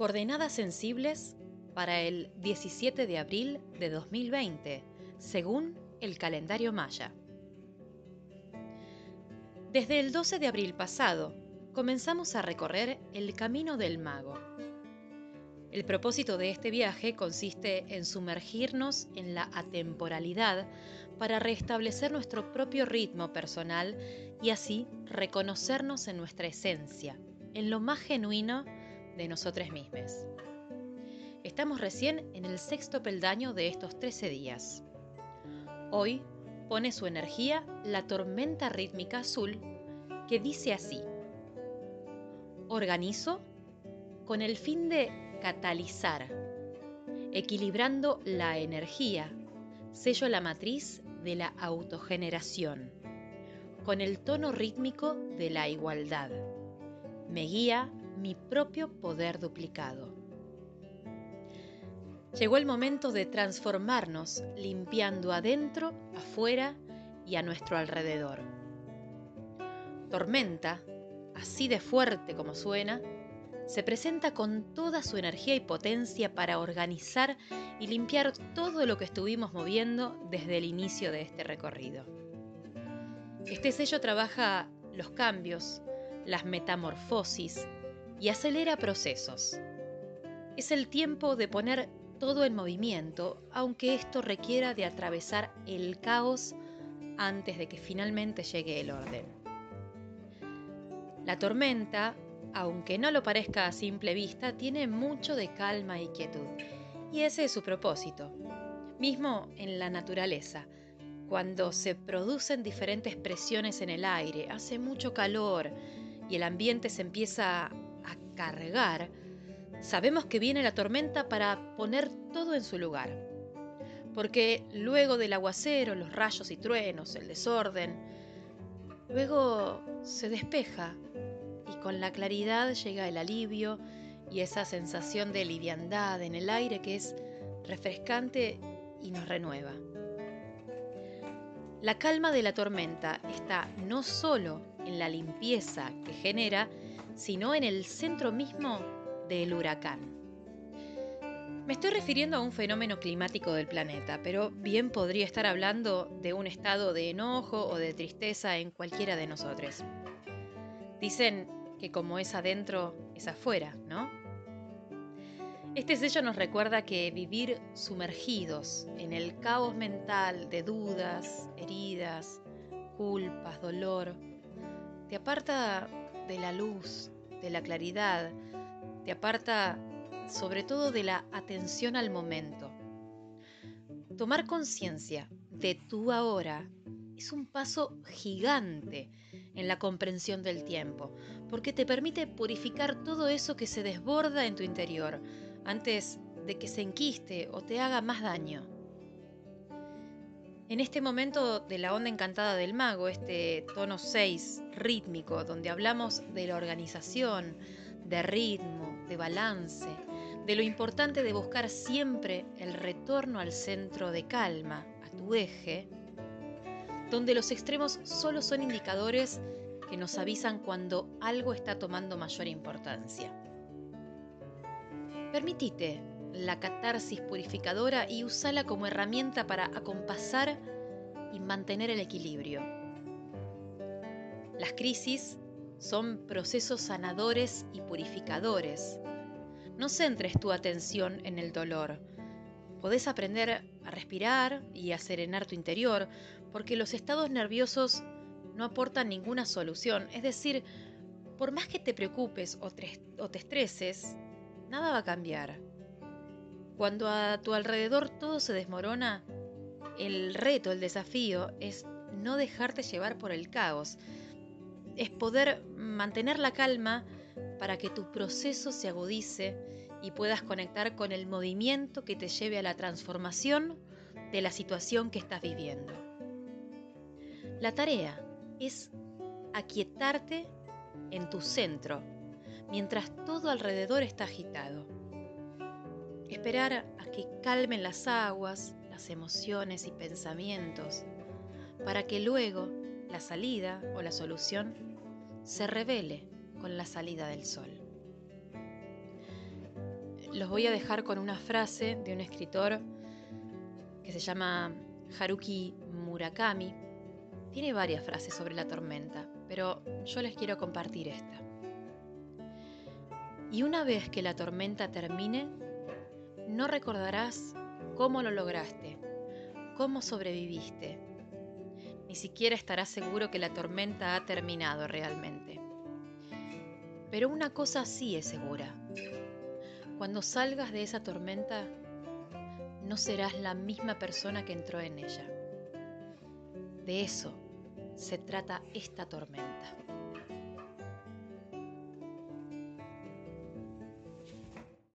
Coordenadas sensibles para el 17 de abril de 2020, según el calendario maya. Desde el 12 de abril pasado, comenzamos a recorrer el Camino del Mago. El propósito de este viaje consiste en sumergirnos en la atemporalidad para restablecer nuestro propio ritmo personal y así reconocernos en nuestra esencia, en lo más genuino de nosotros mismos. Estamos recién en el sexto peldaño de estos 13 días. Hoy pone su energía la tormenta rítmica azul que dice así. Organizo con el fin de catalizar, equilibrando la energía, sello la matriz de la autogeneración, con el tono rítmico de la igualdad. Me guía mi propio poder duplicado. Llegó el momento de transformarnos limpiando adentro, afuera y a nuestro alrededor. Tormenta, así de fuerte como suena, se presenta con toda su energía y potencia para organizar y limpiar todo lo que estuvimos moviendo desde el inicio de este recorrido. Este sello trabaja los cambios, las metamorfosis y acelera procesos. Es el tiempo de poner todo en movimiento, aunque esto requiera de atravesar el caos antes de que finalmente llegue el orden. La tormenta, aunque no lo parezca a simple vista, tiene mucho de calma y quietud, y ese es su propósito. Mismo en la naturaleza, cuando se producen diferentes presiones en el aire, hace mucho calor y el ambiente se empieza Sabemos que viene la tormenta para poner todo en su lugar. Porque luego del aguacero, los rayos y truenos, el desorden, luego se despeja y con la claridad llega el alivio y esa sensación de liviandad en el aire que es refrescante y nos renueva. La calma de la tormenta está no solo en la limpieza que genera, sino en el centro mismo del huracán. Me estoy refiriendo a un fenómeno climático del planeta, pero bien podría estar hablando de un estado de enojo o de tristeza en cualquiera de nosotros. Dicen que como es adentro, es afuera, ¿no? Este sello nos recuerda que vivir sumergidos en el caos mental de dudas, heridas, culpas, dolor, te aparta de la luz, de la claridad, te aparta sobre todo de la atención al momento. Tomar conciencia de tu ahora es un paso gigante en la comprensión del tiempo, porque te permite purificar todo eso que se desborda en tu interior antes de que se enquiste o te haga más daño. En este momento de la onda encantada del mago, este tono 6 rítmico, donde hablamos de la organización, de ritmo, de balance, de lo importante de buscar siempre el retorno al centro de calma, a tu eje, donde los extremos solo son indicadores que nos avisan cuando algo está tomando mayor importancia. Permitite la catarsis purificadora y usala como herramienta para acompasar y mantener el equilibrio. Las crisis son procesos sanadores y purificadores. No centres tu atención en el dolor. Podés aprender a respirar y a serenar tu interior, porque los estados nerviosos no aportan ninguna solución. Es decir, por más que te preocupes o te, o te estreses, nada va a cambiar. Cuando a tu alrededor todo se desmorona, el reto, el desafío es no dejarte llevar por el caos, es poder mantener la calma para que tu proceso se agudice y puedas conectar con el movimiento que te lleve a la transformación de la situación que estás viviendo. La tarea es aquietarte en tu centro mientras todo alrededor está agitado. Esperar a que calmen las aguas, las emociones y pensamientos, para que luego la salida o la solución se revele con la salida del sol. los voy a dejar con una frase de un escritor que se llama Haruki Murakami. Tiene varias frases sobre la tormenta, pero yo les quiero compartir esta. Y una vez que la tormenta termine, no recordarás cómo lo lograste, cómo sobreviviste. Ni siquiera estarás seguro que la tormenta ha terminado realmente. Pero una cosa sí es segura. Cuando salgas de esa tormenta, no serás la misma persona que entró en ella. De eso se trata esta tormenta.